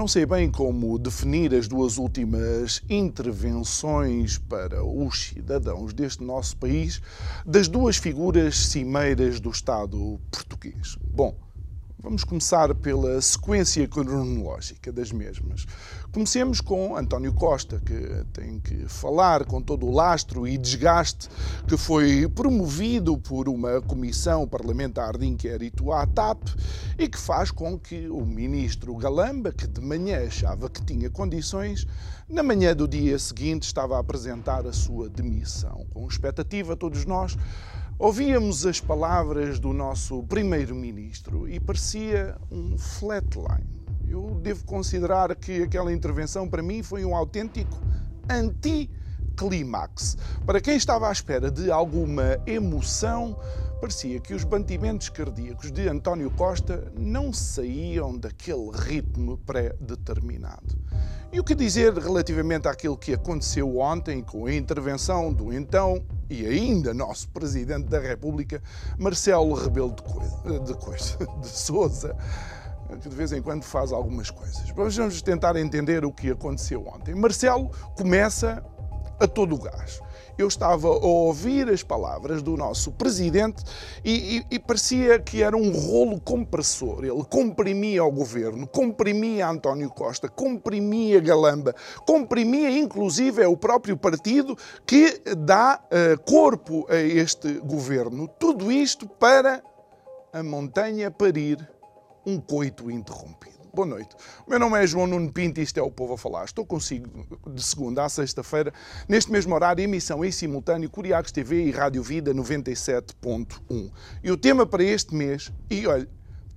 Não sei bem como definir as duas últimas intervenções para os cidadãos deste nosso país das duas figuras cimeiras do Estado português. Bom, Vamos começar pela sequência cronológica das mesmas. Comecemos com António Costa, que tem que falar com todo o lastro e desgaste que foi promovido por uma comissão parlamentar de inquérito à TAP e que faz com que o ministro Galamba, que de manhã achava que tinha condições, na manhã do dia seguinte estava a apresentar a sua demissão, com expectativa, todos nós, Ouvíamos as palavras do nosso primeiro-ministro e parecia um flatline. Eu devo considerar que aquela intervenção para mim foi um autêntico anti-clímax. Para quem estava à espera de alguma emoção, parecia que os batimentos cardíacos de António Costa não saíam daquele ritmo pré-determinado. E o que dizer relativamente àquilo que aconteceu ontem com a intervenção do então e ainda nosso Presidente da República, Marcelo Rebelo de, Coisa, de, Coisa, de Souza, que de vez em quando faz algumas coisas. Mas vamos tentar entender o que aconteceu ontem. Marcelo começa a todo o gás eu estava a ouvir as palavras do nosso presidente e, e, e, parecia que era um rolo compressor. Ele comprimia o governo, comprimia António Costa, comprimia Galamba, comprimia inclusive o próprio partido que dá uh, corpo a este governo. Tudo isto para a montanha parir um coito interrompido. Boa noite. O meu nome é João Nuno Pinto e isto é o Povo a Falar. Estou consigo de segunda a sexta-feira, neste mesmo horário, emissão em simultâneo, Curiacos TV e Rádio Vida 97.1. E o tema para este mês, e olha,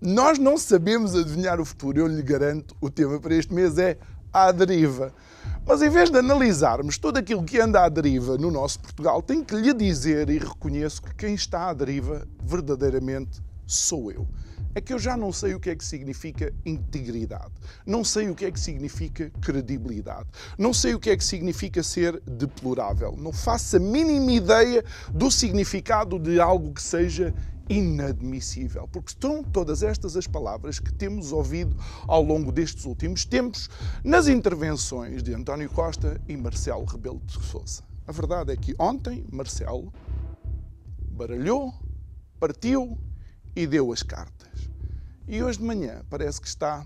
nós não sabemos adivinhar o futuro, eu lhe garanto, o tema para este mês é a deriva. Mas em vez de analisarmos tudo aquilo que anda à deriva no nosso Portugal, tenho que lhe dizer e reconheço que quem está à deriva verdadeiramente sou eu. É que eu já não sei o que é que significa integridade, não sei o que é que significa credibilidade, não sei o que é que significa ser deplorável, não faço a mínima ideia do significado de algo que seja inadmissível, porque são todas estas as palavras que temos ouvido ao longo destes últimos tempos nas intervenções de António Costa e Marcelo Rebelo de Sousa. A verdade é que ontem Marcelo baralhou, partiu e deu as cartas. E hoje de manhã parece que está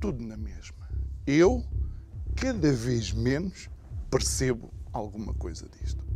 tudo na mesma. Eu, cada vez menos, percebo alguma coisa disto.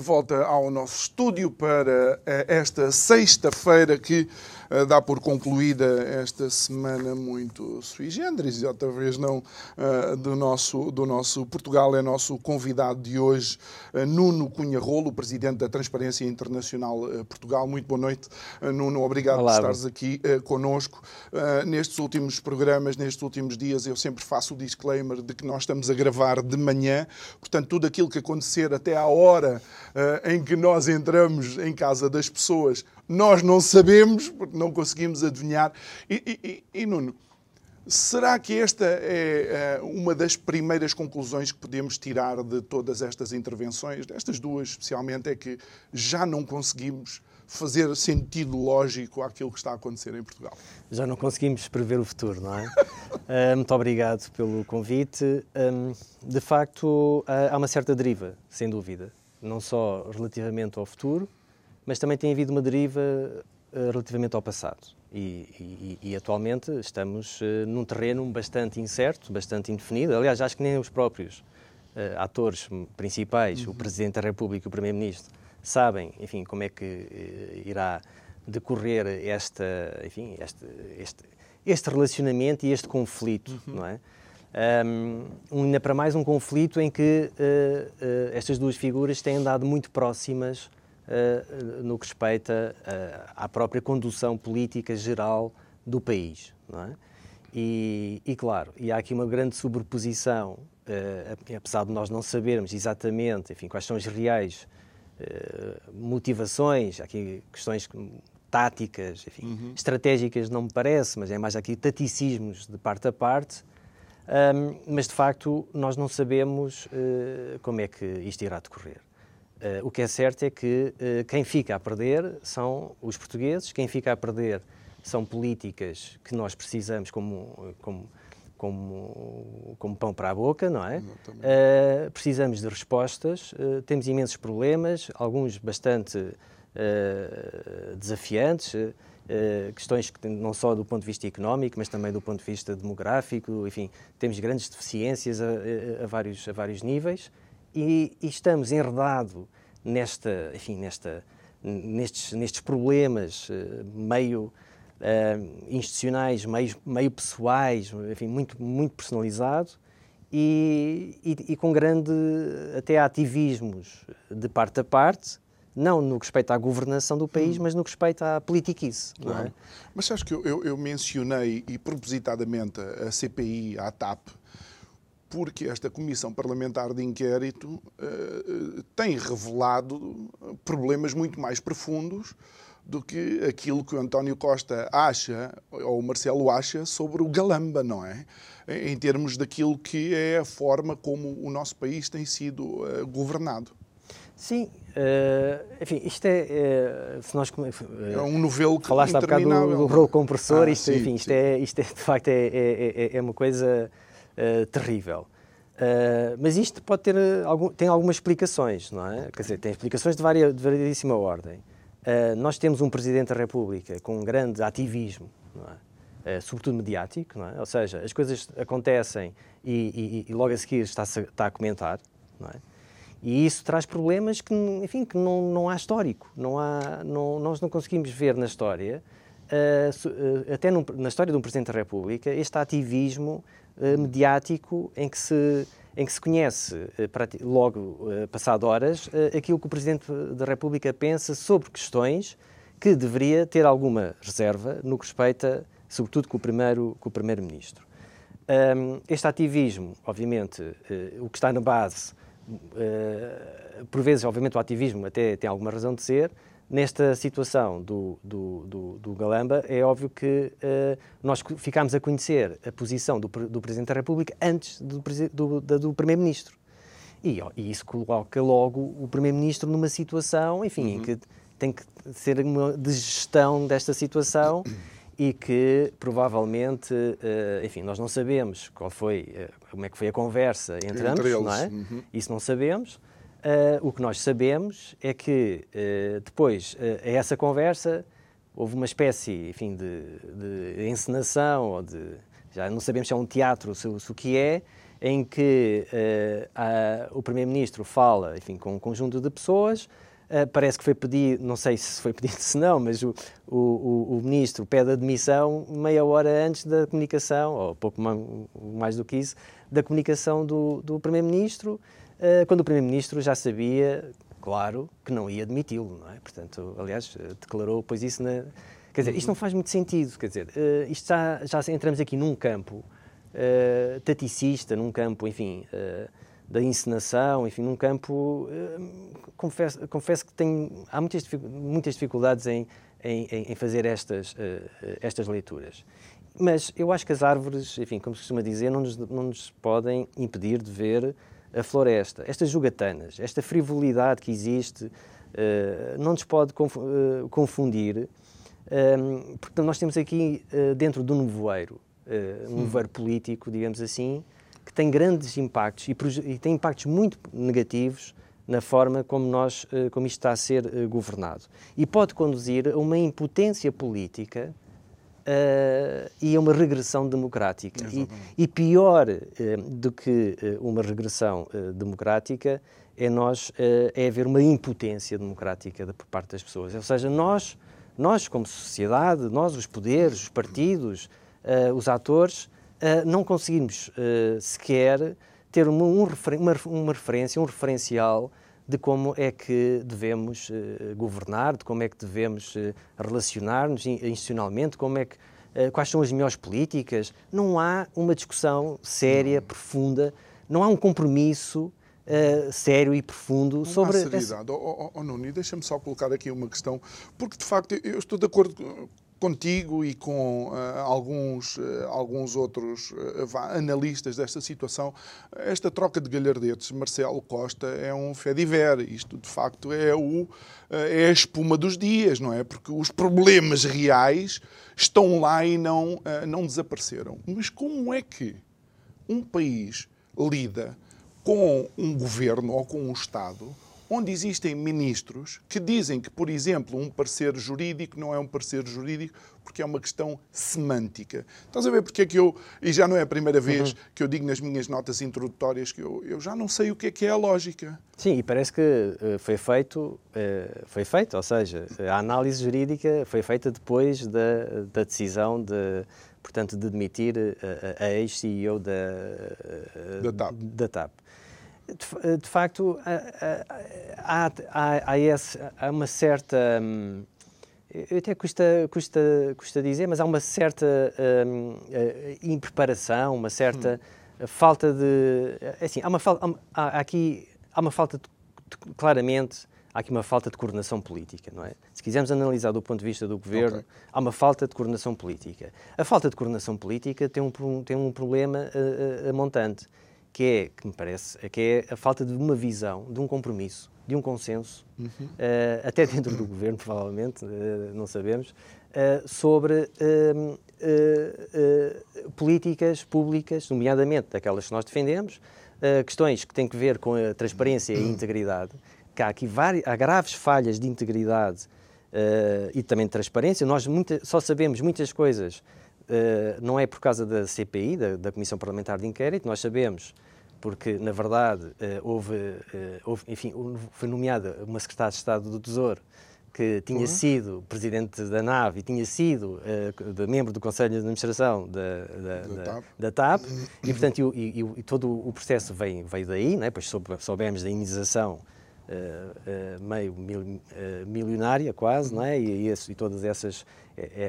De volta ao nosso estúdio para eh, esta sexta-feira que eh, dá por concluída esta semana muito sui generis, e outra vez não eh, do nosso, do nosso Portugal. É nosso convidado de hoje, Nuno Cunha Rolo, presidente da Transparência Internacional Portugal. Muito boa noite, Nuno. Obrigado Olá, por estares aqui conosco. Nestes últimos programas, nestes últimos dias, eu sempre faço o disclaimer de que nós estamos a gravar de manhã, portanto, tudo aquilo que acontecer até à hora uh, em que nós entramos em casa das pessoas, nós não sabemos, porque não conseguimos adivinhar. E, e, e Nuno, Será que esta é uma das primeiras conclusões que podemos tirar de todas estas intervenções, destas duas especialmente, é que já não conseguimos fazer sentido lógico àquilo que está a acontecer em Portugal? Já não conseguimos prever o futuro, não é? uh, muito obrigado pelo convite. Um, de facto, há uma certa deriva, sem dúvida, não só relativamente ao futuro, mas também tem havido uma deriva uh, relativamente ao passado. E, e, e atualmente estamos uh, num terreno bastante incerto, bastante indefinido. Aliás, acho que nem os próprios atores principais, uhum. o Presidente da República e o Primeiro-Ministro, sabem, enfim, como é que irá decorrer esta, enfim, este, este, este relacionamento e este conflito, uhum. não é? Um, ainda para mais um conflito em que uh, uh, estas duas figuras têm andado muito próximas uh, no que respeita à própria condução política geral do país, não é? E, e claro, e há aqui uma grande sobreposição, apesar de nós não sabermos exatamente, enfim, quais são as reais eh, motivações, aqui questões táticas, enfim, uhum. estratégicas não me parece, mas é mais aqui taticismos de parte a parte. Um, mas de facto nós não sabemos uh, como é que isto irá decorrer. Uh, o que é certo é que uh, quem fica a perder são os portugueses, quem fica a perder são políticas que nós precisamos como, como como, como pão para a boca, não é? Uh, precisamos de respostas, uh, temos imensos problemas, alguns bastante uh, desafiantes, questões que não só do ponto de vista económico, mas também do ponto de vista demográfico, enfim, temos grandes deficiências a, a, a vários, a vários níveis e, e estamos enredados nesta, enfim, nesta, nestes, nestes problemas meio uh, institucionais, meio, meio pessoais, enfim, muito, muito personalizado e, e, e, com grande até ativismos de parte a parte, não no que respeita à governação do país, hum. mas no que respeita à politiquice. Não é? Mas sabes que eu, eu, eu mencionei, e propositadamente, a CPI, a TAP, porque esta Comissão Parlamentar de Inquérito uh, tem revelado problemas muito mais profundos do que aquilo que o António Costa acha, ou o Marcelo acha, sobre o Galamba, não é? Em termos daquilo que é a forma como o nosso país tem sido uh, governado. Sim, uh, enfim, isto é, uh, se nós uh, é um novelo que falaste há bocado do, do rolo compressor, ah, isto, sim, enfim, isto sim. é, isto é de facto é, é, é, é uma coisa terrível. mas isto pode ter algum, tem algumas explicações, não é? Quer dizer, tem explicações de, varia, de variedíssima ordem. Uh, nós temos um Presidente da República com um grande ativismo, é? uh, sobretudo mediático, é? ou seja, as coisas acontecem e, e, e logo a seguir está, está a comentar, é? e isso traz problemas que, enfim, que não, não há histórico, não há, não, nós não conseguimos ver na história, uh, até num, na história de um Presidente da República, este ativismo mediático em que se em que se conhece, eh, logo eh, passado horas, eh, aquilo que o Presidente da República pensa sobre questões que deveria ter alguma reserva no que respeita, sobretudo, com o Primeiro-Ministro. Com o primeiro -ministro. este ativismo, obviamente, o que está na base, por vezes, obviamente, o ativismo até tem alguma razão de ser, Nesta situação do, do, do, do Galamba, é óbvio que uh, nós ficámos a conhecer a posição do, do Presidente da República antes do, do, do Primeiro-Ministro. E, e, isso coloca logo o Primeiro-Ministro numa situação, enfim, uhum. em que tem que ser uma de gestão desta situação e que provavelmente, uh, enfim, nós não sabemos qual foi, uh, como é que foi a conversa entre, entre ambos, eles. não é? Uhum. Isso não sabemos. Uh, o que nós sabemos é que uh, depois uh, a essa conversa houve uma espécie, enfim, de, de, encenação ou de já não sabemos se é um teatro, se, se o que é, em que a, o primeiro-ministro fala, enfim, com um conjunto de pessoas. parece que foi pedido, não sei se foi pedido se não, mas o, o, o ministro pede admissão meia hora antes da comunicação, ou pouco mais do que isso, da comunicação do, do primeiro-ministro. Eh, quando o Primeiro-Ministro já sabia, claro, que não ia admiti-lo, não é? Portanto, aliás, eh, declarou depois isso na... Quer dizer, isto não faz muito sentido, quer dizer, eh, isto já, já entramos aqui num campo uh, taticista, num campo, enfim, uh, da encenação, enfim, num campo, uh, confesso, confesso que tenho, há muitas, muitas dificuldades em, em, em fazer estas, estas leituras. mas eu acho que as árvores, enfim, como se costuma dizer, não nos, não nos podem impedir de ver a floresta. Estas jogatanas, esta frivolidade que existe, uh, não nos pode uh, confundir, um, porque nós temos aqui uh, dentro do nevoeiro, um nevoeiro político, digamos assim, que tem grandes impactos e, e tem impactos muito negativos na forma como, nós, como isto está a ser governado. E pode conduzir a uma impotência política uh, e a uma regressão democrática. E, e, pior uh, do que uh, uma regressão democrática é nós é haver uma impotência democrática por parte das pessoas. Ou seja, nós, nós como sociedade, nós os poderes, os partidos, os atores, não conseguimos sequer ter uma, um, uma, uma referência, um referencial de como é que devemos uh, governar, de como é que devemos uh, relacionar-nos institucionalmente, como é que, uh, quais são as melhores políticas. Não há uma discussão séria, profunda, não há um compromisso sério e profundo não sobre... Há seriedade. Essa... Oh, oh, oh, Nuno, deixa-me só colocar aqui uma questão, porque de facto eu estou de acordo contigo e com uh, alguns, uh, alguns outros uh, analistas desta situação, esta troca de galhardetes Marcelo Costa é um fediver. Isto, de facto, é, o, é a espuma dos dias, não é? Porque os problemas reais estão lá e não, não desapareceram. Mas como é que um país lida com um governo ou com um Estado onde existem ministros que dizem que, por exemplo, um parecer jurídico não é um parecer jurídico porque é uma questão semântica. Estás a ver porque é que eu, e já não é a primeira vez uhum. que eu digo nas minhas notas introdutórias que eu, eu já não sei o que é que é a lógica. Sim, e parece que uh, foi feito, uh, foi feito, ou seja, a análise jurídica foi feita depois da, da decisão de, portanto, de demitir a, a ex-CEO da, da TAP. Da TAP de, de facto, há, há, há, esse, há, uma certa. Hum, até custa, custa, custa dizer, mas há uma certa hum, eh, impreparação, uma certa hum. falta de. É assim, há, uma, há, aqui há uma falta de, claramente há aqui uma falta de coordenação política, não é? Se quisermos analisar do ponto de vista do governo, okay. há uma falta de coordenação política. A falta de coordenação política tem um, tem um problema uh, uh, montante, que é, que me parece, que é a falta de uma visão, de um compromisso, de um consenso, uhum. uh, até dentro do governo, provavelmente, uh, não sabemos, uh, sobre políticas públicas, nomeadamente daquelas que nós defendemos, questões que têm que ver com a transparência e a integridade, que há aqui várias, há graves falhas de integridade e também de transparência. Nós muita, só sabemos muitas coisas não é por causa da CPI, da, da, Comissão Parlamentar de Inquérito, nós sabemos, porque, na verdade, uh, houve, uh, houve, enfim, foi nomeada uma secretária de Estado do Tesouro que tinha uhum. sido presidente da NAV e tinha sido de membro do Conselho de Administração da, da, da, TAP. da TAP, e, portanto, e, e, e, todo o processo veio, veio daí, né? pois soubemos da indenização meio mil, milionária quase, não é? e, e, todas essas,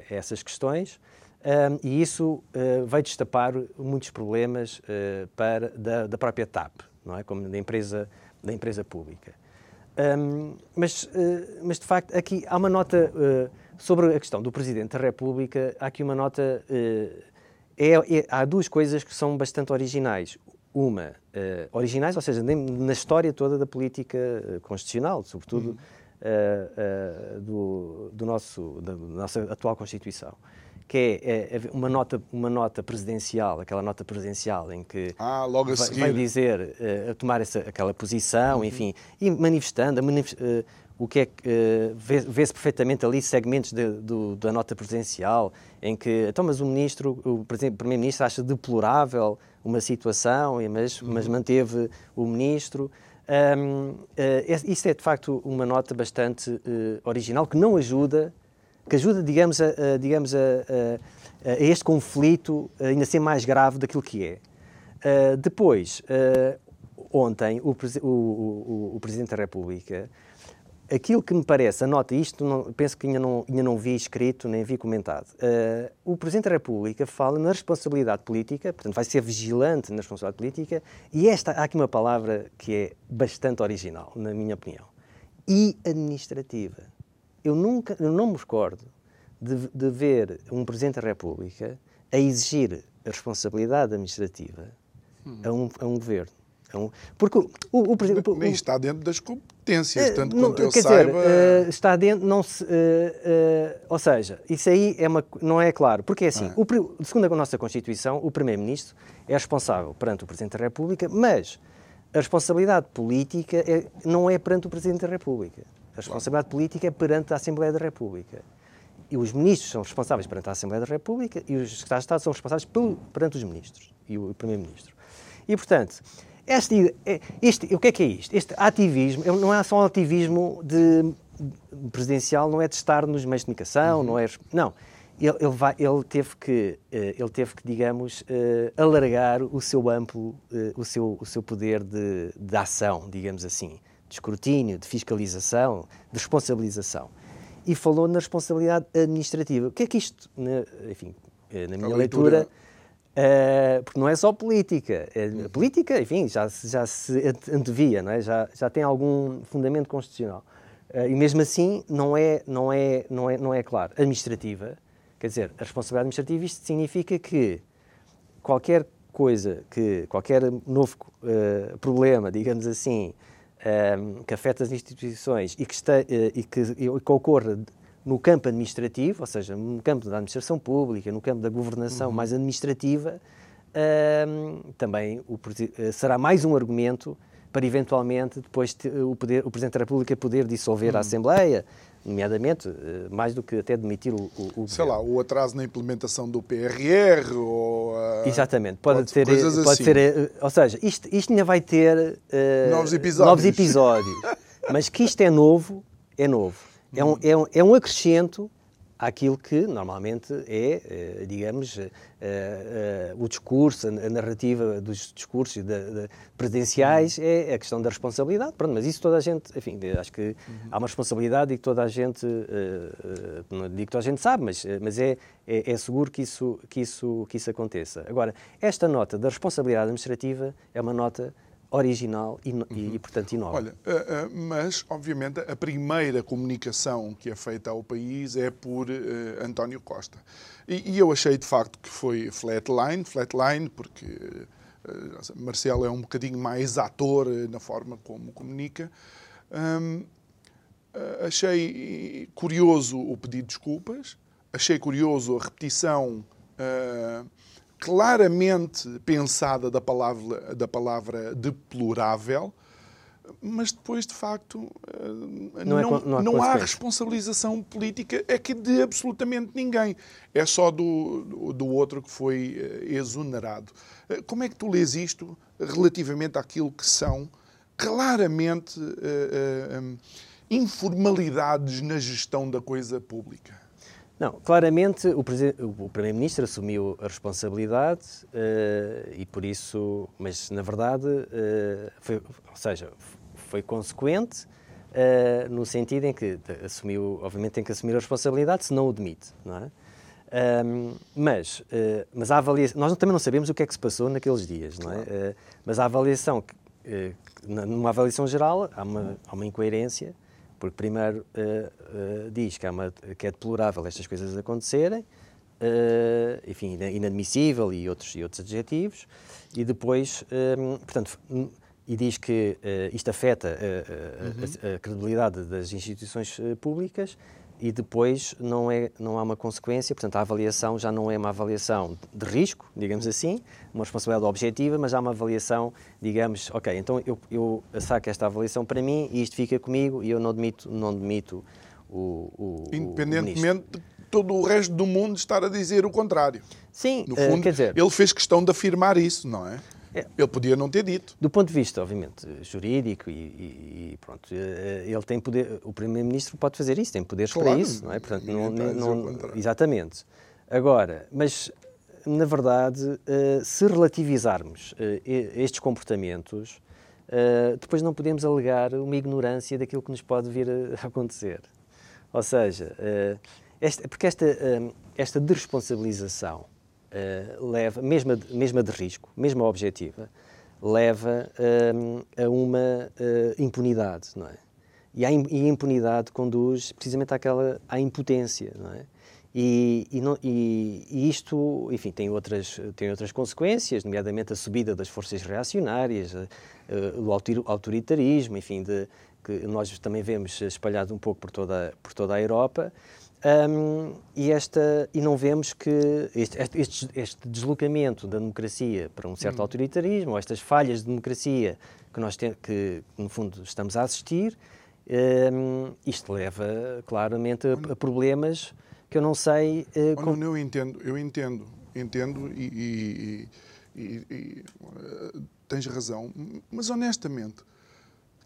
essas questões. Um, e isso uh, vai destapar muitos problemas uh, para, da, da, própria TAP, não é? como da empresa, da empresa pública. Um, mas, uh, mas, de facto, aqui há uma nota sobre a questão do Presidente da República, há aqui uma nota. É, é, há duas coisas que são bastante originais. Uma, originais, ou seja, na história toda da política constitucional, sobretudo uhum. do, do nosso, da nossa atual Constituição que é, é, uma, nota, uma nota presidencial, aquela nota presidencial em que ah, logo a vai, vai dizer, uh, a tomar essa, aquela posição, uhum. enfim, e manifestando manif uh, o que é que uh, vê-se perfeitamente ali segmentos de, do, da nota presidencial em que, então, mas o ministro, o primeiro-ministro acha deplorável uma situação, mas, uhum. mas manteve o ministro. Um, isso é de facto uma nota bastante original que não ajuda que ajuda, digamos, a, digamos, a, a, a, este conflito ainda ser mais grave daquilo que é. Uh, depois, uh, ontem, o, o, o, o, Presidente da República, aquilo que me parece, a nota isto, não, penso que ainda não, ainda não vi escrito, nem vi comentado. Uh, o Presidente da República fala na responsabilidade política, portanto, vai ser vigilante na responsabilidade política, e esta, há aqui uma palavra que é bastante original, na minha opinião, e administrativa eu nunca, eu não me recordo de, de ver um Presidente da República a exigir a responsabilidade administrativa hum. a, um, a um governo. Um, porque o, o, o, Nem está dentro das competências, é, tanto quanto eu quer saiba. Dizer, uh, está dentro, não se, uh, uh, ou seja, isso aí é uma, não é claro. Porque é assim, é. O, segundo a nossa Constituição, o Primeiro-Ministro é responsável perante o Presidente da República, mas a responsabilidade política é, não é perante o Presidente da República. A responsabilidade política é perante a Assembleia da República. E os ministros são responsáveis perante a Assembleia da República e os secretários de Estado são responsáveis pelo, perante os ministros e o Primeiro-Ministro. E, portanto, este, é, este, o que é que é isto? Este ativismo não é só um ativismo de, presidencial, não é de estar nos meios de comunicação, uhum. não é. Não. Ele, ele, vai, ele, teve que, eh, ele teve que, digamos, eh, alargar o seu amplo, eh, o seu, o seu poder de, de ação, digamos assim, de escrutínio, de fiscalização, de responsabilização. E falou na responsabilidade administrativa. O que é que isto, na, enfim, na minha leitura, leitura Uh, porque não é só política. A política, enfim, já, já se antevia, não é? já, já tem algum fundamento constitucional. Uh, e mesmo assim, não é, não, é, não, é, não é claro. Administrativa, quer dizer, a responsabilidade administrativa, isto significa que qualquer coisa, que qualquer novo uh, problema, digamos assim, que afeta as instituições e que, está, e que, e que ocorra no campo administrativo, ou seja, no campo da administração pública, no campo da governação uhum. mais administrativa, uh, também o, uh, será mais um argumento para eventualmente depois o, poder, o Presidente da República poder dissolver uhum. a Assembleia, nomeadamente, uh, mais do que até demitir o, o, Sei lá, o atraso na implementação do PRR ou... Exatamente, pode, pode ter... Pode assim. ser, eh, ou seja, isto, isto ainda vai ter... novos episódios. Novos episódios. mas que isto é novo, é novo. É um, é um, é um acrescento àquilo que normalmente é, eh, digamos, eh, eh, o discurso, a narrativa dos discursos presidenciais é a questão da responsabilidade. Pronto, mas isso toda a gente, enfim, acho que uhum. há uma responsabilidade e que toda a gente, não digo que toda a gente sabe, mas, mas é, é, é, seguro que isso, que, isso, que isso aconteça. Agora, esta nota da responsabilidade administrativa é uma nota original e, uhum. e, portanto, inova. Olha, uh, uh, mas, obviamente, a primeira comunicação que é feita ao país é por uh, António Costa. E, e, eu achei, de facto, que foi flatline, flatline, porque Marcelo é um bocadinho mais ator na forma como comunica. Um, achei curioso o pedido de desculpas, achei curioso a repetição claramente pensada da palavra, da palavra deplorável, mas depois, de facto, eh, não, é não, é, não, há, não há, responsabilização política é que de absolutamente ninguém. É só do, do outro que foi eh, exonerado. Eh, como é que tu lês isto relativamente àquilo que são claramente informalidades na gestão da coisa pública? Não, claramente o, o Primeiro-Ministro assumiu a responsabilidade uh, e por isso, mas na verdade, uh, foi, ou seja, foi consequente uh, no sentido em que assumiu, obviamente tem que assumir a responsabilidade, se não o demite, não é? Um, mas, mas a avaliação, nós também não sabemos o que é que se passou naqueles dias, não é? mas a avaliação, numa avaliação geral, há uma, há uma incoerência porque primeiro uh, uh, diz que é, uma, que é deplorável estas coisas acontecerem, uh, enfim, inadmissível e outros, e outros adjetivos, e depois, portanto, e diz que isto afeta a, a, a, credibilidade das instituições públicas e depois não, é, não há uma consequência, portanto a avaliação já não é uma avaliação de risco, digamos assim, uma responsabilidade objetiva, mas há uma avaliação, digamos, ok, então eu, eu saco esta avaliação para mim e isto fica comigo e eu não demito, não demito o, o Independentemente o de todo o resto do mundo estar a dizer o contrário. Sim, no fundo, uh, quer dizer, ele fez questão de afirmar isso, não é? É. Ele podia não ter dito. Do ponto de vista, obviamente, jurídico e, e, e pronto, eh, ele tem poder, o primeiro-ministro pode fazer isso, tem poderes claro, para isso, não é? Portanto, não, não, exatamente. Agora, mas na verdade, eh, se relativizarmos eh, estes comportamentos, depois não podemos alegar uma ignorância daquilo que nos pode vir a acontecer. Ou seja, esta, porque esta, esta desresponsabilização uh, leva, mesmo a, mesmo a de risco, mesmo a objetiva, leva uh, a uma uh, impunidade, não é? E a, impunidade conduz precisamente àquela, à impotência, não é? E, e, não, e, e, isto, enfim, tem outras, tem outras consequências, nomeadamente a subida das forças reacionárias, uh, o autoritarismo, enfim, de, que nós também vemos espalhado um pouco por toda, por toda a Europa. Um, e, esta, e não vemos que este, este, este, deslocamento da democracia para um certo hum. autoritarismo, ou estas falhas de democracia que nós tem, que, no fundo, estamos a assistir, um, isto leva claramente a, a, problemas que eu não sei. Uh, como... Eu entendo, eu entendo, entendo e, e, e, e uh, tens razão, mas honestamente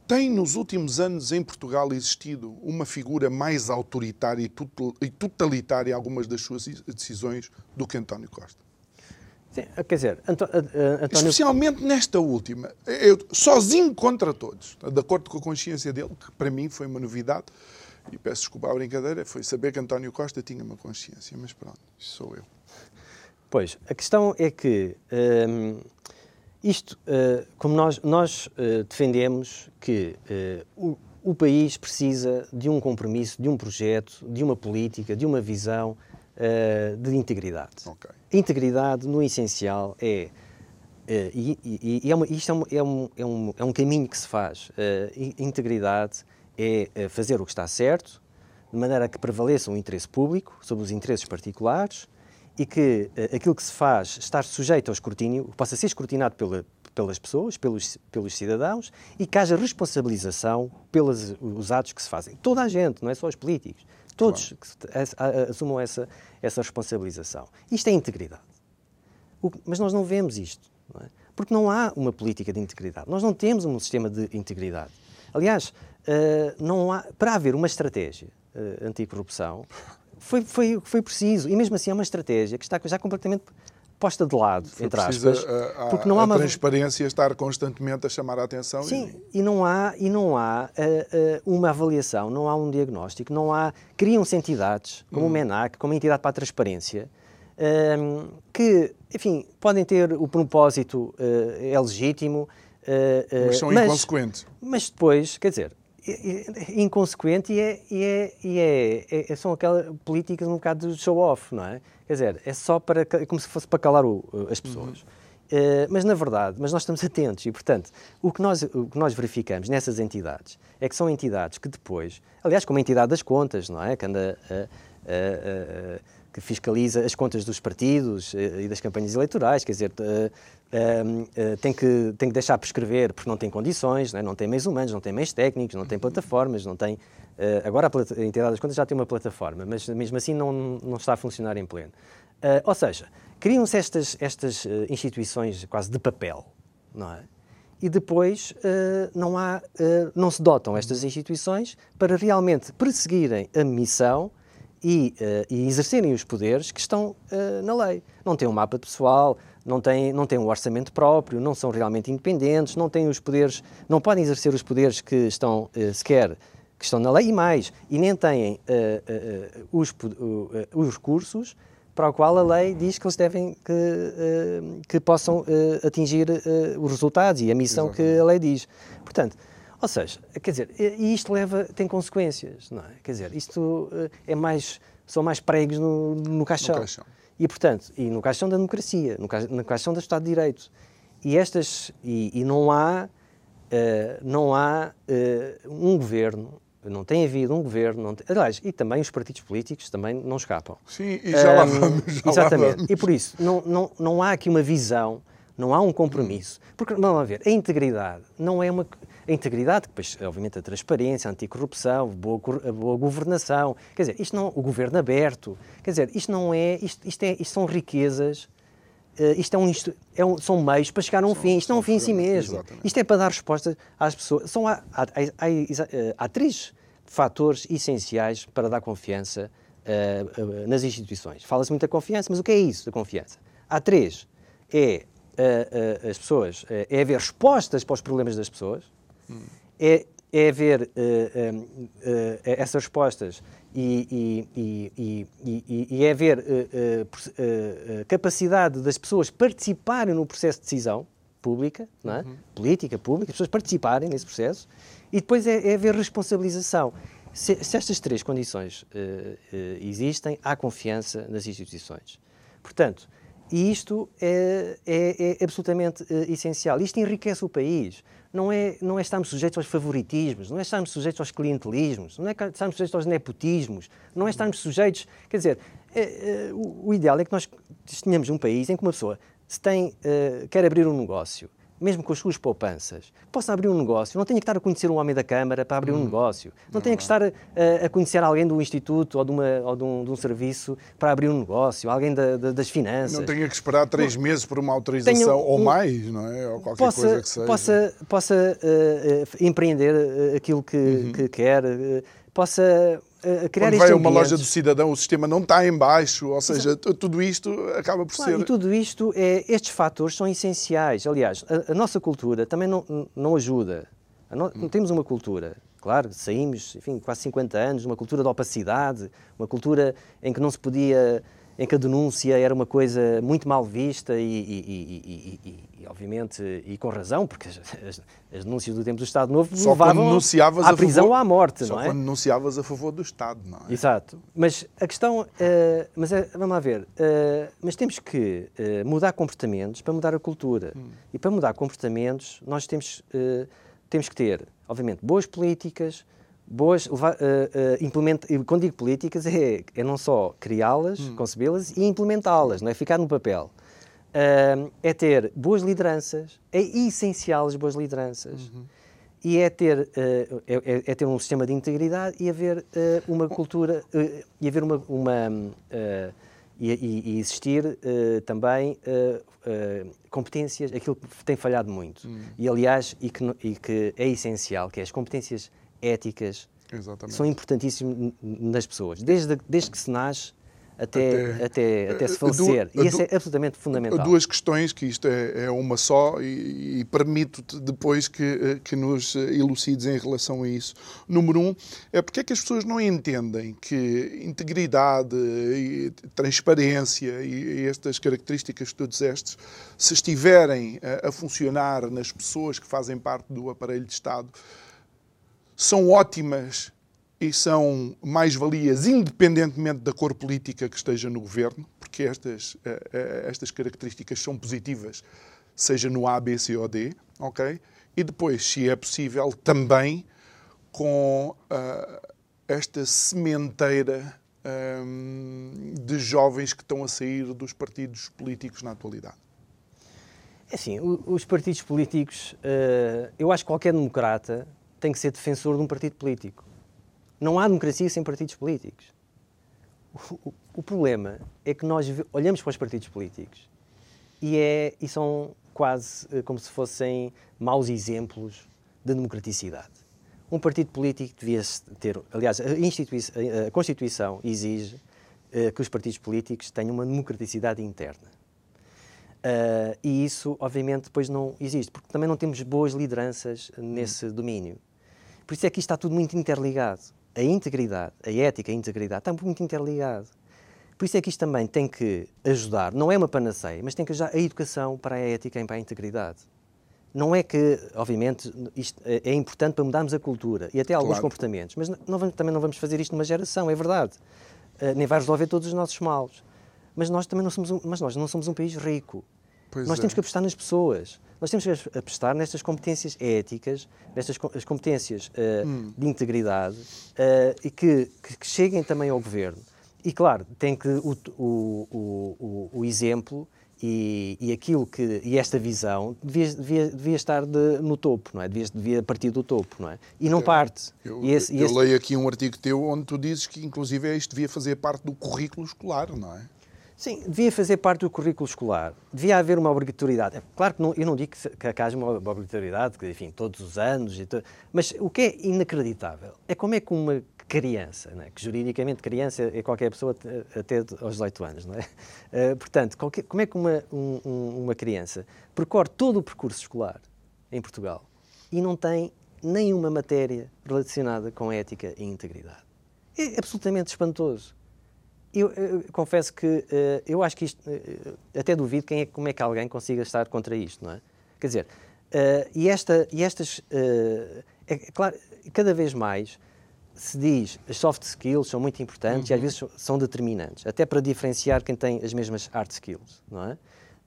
tem nos últimos anos em Portugal existido uma figura mais autoritária e totalitária em algumas das suas decisões do que António Costa? Sim, quer dizer, Anto, António... Especialmente nesta última, eu, sozinho contra todos, de acordo com a consciência dele, que para mim foi uma novidade, e peço desculpa à brincadeira, foi saber que António Costa tinha uma consciência, mas pronto, sou eu. Pois, a questão é que hum, isto, uh, como nós, nós uh, defendemos que uh, o, o, país precisa de um compromisso, de um projeto, de uma política, de uma visão de integridade. Okay. Integridade, no essencial, é. e, e, e é uma, isto é um, é, um, é, um, é um caminho que se faz. integridade é fazer o que está certo, de maneira que prevaleça o interesse público sobre os interesses particulares e que uh, aquilo que se faz estar sujeito ao escrutínio, possa ser escrutinado pela, pelas pessoas, pelos, pelos cidadãos e que haja responsabilização pelos os atos que se fazem. Toda a gente, não é só os políticos. Todos claro. assumam essa, essa responsabilização. Isto é integridade. O, mas nós não vemos isto. Não é? Porque não há uma política de integridade. Nós não temos um sistema de integridade. Aliás, uh, não há, para haver uma estratégia uh, anticorrupção, foi, foi, foi preciso. E mesmo assim é uma estratégia que está já completamente posta de lado, foi entre aspas. A, a, porque não há uma transparência estar constantemente a chamar a atenção. Sim, e, e não há, e não há uh, uh, uma avaliação, não há um diagnóstico, não há. Criam-se entidades, como hum. o MENAC, como a entidade para a transparência, uh, que, enfim, podem ter o propósito, eh, é legítimo. mas são mas, inconsequentes. Mas depois, quer dizer, inconsequente e, é, e, é, e é, é, são aquelas políticas um bocado de show-off, não é? Quer dizer, é só para, é como se fosse para calar o, as pessoas. Uhum. Uh, mas na verdade, mas nós estamos atentos e, portanto, o que, nós, o que nós verificamos nessas entidades é que são entidades que depois, aliás, como a entidade das contas, não é? Que anda a, a, a, que fiscaliza as contas dos partidos e das campanhas eleitorais, quer dizer, tem, que, tem que deixar prescrever porque não tem condições, não, é? não tem meios humanos, não tem meios técnicos, não tem plataformas, não tem. agora a, entidade das contas já tem uma plataforma, mas mesmo assim não, não está a funcionar em pleno. ou seja, criam-se estas, estas instituições quase de papel, não é? E depois não, há, não se dotam estas instituições para realmente perseguirem a missão e, e exercerem os poderes que estão na lei. Não têm um mapa pessoal, não têm, não têm um orçamento próprio, não são realmente independentes, não têm os poderes, não podem exercer os poderes que estão uh, sequer que estão na lei e mais, e nem têm os, os recursos para o qual a lei diz que eles devem que, que possam atingir os resultados e a missão Exatamente. que a lei diz. Portanto, ou seja, quer dizer, e isto leva, tem consequências, não é? Quer dizer, isto é mais, são mais pregos no, no, caixão. no caixão. E, portanto, e no caixão da democracia, no, ca, no caixão do Estado de Direito. E estas, e, e não há, uh, não há uh, um governo, não tem havido um governo, tem, aliás, e também os partidos políticos também não escapam. Sim, e já um, lá vamos. Já exatamente. Lá vamos. E por isso, não, não, não há aqui uma visão, não há um compromisso. Porque, vamos ver, a integridade não é uma a integridade, depois, obviamente, a transparência, a anticorrupção, a boa, a boa governação. Quer dizer, isto não, o governo aberto. Quer dizer, isto não é. Isto, isto, é, isto são riquezas. Uh, isto, é um, é um, são meios para chegar a um são, fim. Isto não é um fim em si mesmo. Exatamente. Isto é para dar resposta às pessoas. São, há, há, há, há três fatores essenciais para dar confiança uh, uh, nas instituições. Fala-se muito da confiança, mas o que é isso, da confiança? Há três. É as pessoas, é haver respostas para os problemas das pessoas, é, é ver uh, uh, uh, essas respostas e, e, e, e é ver capacidade das pessoas participarem no processo de decisão pública, é? Uhum. política pública, as pessoas participarem nesse processo, e depois é, é ver responsabilização. Se, se estas três condições uh, uh, existem, há confiança nas instituições. Portanto, isto é, é, é absolutamente uh, essencial. Isto enriquece o país. Não é, não é estarmos sujeitos aos favoritismos, não é estarmos sujeitos aos clientelismos, não é estarmos sujeitos aos nepotismos, não é estarmos sujeitos. Quer dizer, é, o, o, ideal é que nós tenhamos um país em que uma pessoa se tem, quer abrir um negócio mesmo com as suas poupanças, possa abrir um negócio, não tenha que estar a conhecer um homem da Câmara para abrir hum. um negócio, não, não tenha que estar a, a, conhecer alguém do Instituto ou, de, uma, ou de, um, de, um, serviço para abrir um negócio, alguém da, da, das finanças. Não tenha que esperar três meses por uma autorização ou mais, não é? Ou qualquer possa, coisa que seja. Possa, possa uh, uh, empreender uh, aquilo que, uhum. que quer, possa a criar Quando vai a uma loja do cidadão, o sistema não está em baixo, ou seja, Exato. tudo isto acaba por claro, ser... E tudo isto, é, estes fatores são essenciais. Aliás, a, a nossa cultura também não, não ajuda. No, hum. Temos uma cultura, claro, saímos, enfim, quase 50 anos, uma cultura de opacidade, uma cultura em que não se podia em que a denúncia era uma coisa muito mal vista e, e, e, e obviamente, e com razão, porque as, as, denúncias do tempo do Estado Novo só levavam à prisão ou à morte, só não é? quando denunciavas a favor do Estado, não é? Exato. Mas a questão, uh, mas uh, vamos lá ver, uh, mas temos que mudar comportamentos para mudar a cultura. Hum. E para mudar comportamentos, nós temos, temos que ter, obviamente, boas políticas, boas, uh, uh, quando digo políticas, é, é não só criá-las, hum. concebê-las e implementá-las, não é ficar no papel. Uh, é ter boas lideranças, é essencial as boas lideranças. Uhum. E é ter, é, é, é, ter um sistema de integridade e haver uma cultura, e haver uma, uma e, e, existir também competências, aquilo que tem falhado muito. Hum. E aliás, e que, e que é essencial, que é as competências éticas Exatamente. são importantíssimas nas pessoas, desde, desde que se nasce até, até, até, até se falecer. e isso é absolutamente fundamental. Duas questões, que isto é, é uma só, e, e permito-te depois que, eh, que nos elucides em relação a isso. Número um, é porque é que as pessoas não entendem que integridade, e transparência e estas características que tu disseste, se estiverem a, a funcionar nas pessoas que fazem parte do aparelho de Estado, são ótimas e são mais-valias independentemente da cor política que esteja no governo, porque estas, eh, eh, estas características são positivas, seja no A, B, C ou D, ok? E depois, se é possível, também com uh, esta sementeira um, de jovens que estão a sair dos partidos políticos na atualidade. É assim, os partidos políticos, uh, eu acho que qualquer democrata tem que ser defensor de um partido político. Não há democracia sem partidos políticos. O, o, problema é que nós olhamos para os partidos políticos e, é, e são quase eh, como se fossem maus exemplos de democraticidade. Um partido político devia ter, aliás, a, a Constituição exige uh, que os partidos políticos tenham uma democraticidade interna. Uh, e isso, obviamente, depois não existe, porque também não temos boas lideranças nesse domínio. Por isso é que isto está tudo muito interligado. A integridade, a ética, a integridade, está muito interligado. Por isso é que isto também tem que ajudar, não é uma panaceia, mas tem que ajudar a educação para a ética e para a integridade. Não é que, obviamente, isto é importante para mudarmos a cultura e até alguns claro. comportamentos, mas não vamos, também não vamos fazer isto numa geração, é verdade. Uh, nem vai resolver todos os nossos males. Mas nós também não somos um, mas nós não somos um país rico. Pois nós é. temos que apostar nas pessoas. Nós temos que apostar nestas competências éticas, nestas as competências uh, hum. de integridade uh, e que, que, que, cheguem também ao governo. E claro, tem que o, o, o, o exemplo e, e, aquilo que e esta visão devia, devia, devia estar de, no topo, não é? Devia, devia partir do topo, não é? E não parte. Eu, e esse, eu esse... leio aqui um artigo teu onde tu dizes que inclusive isto devia fazer parte do currículo escolar, não é? Sim, devia fazer parte do currículo escolar. Devia haver uma obrigatoriedade. É claro que não, eu não digo que, que haja uma obrigatoriedade, que, enfim, todos os anos, to... mas o que é inacreditável é como é que uma criança, é? que juridicamente criança é qualquer pessoa até aos 18 anos, não é? Uh, portanto, qualquer, como é que uma, um, uma criança percorre todo o percurso escolar em Portugal e não tem nenhuma matéria relacionada com ética e integridade? É absolutamente espantoso. Eu, eu, confesso que uh, eu acho que isto, uh, até duvido quem é, como é que alguém consiga estar contra isto, não é? Quer dizer, uh, e, esta, e estas, é claro, cada vez mais se diz as soft skills são muito importantes uhum. e às vezes são determinantes, até para diferenciar quem tem as mesmas hard skills, não é?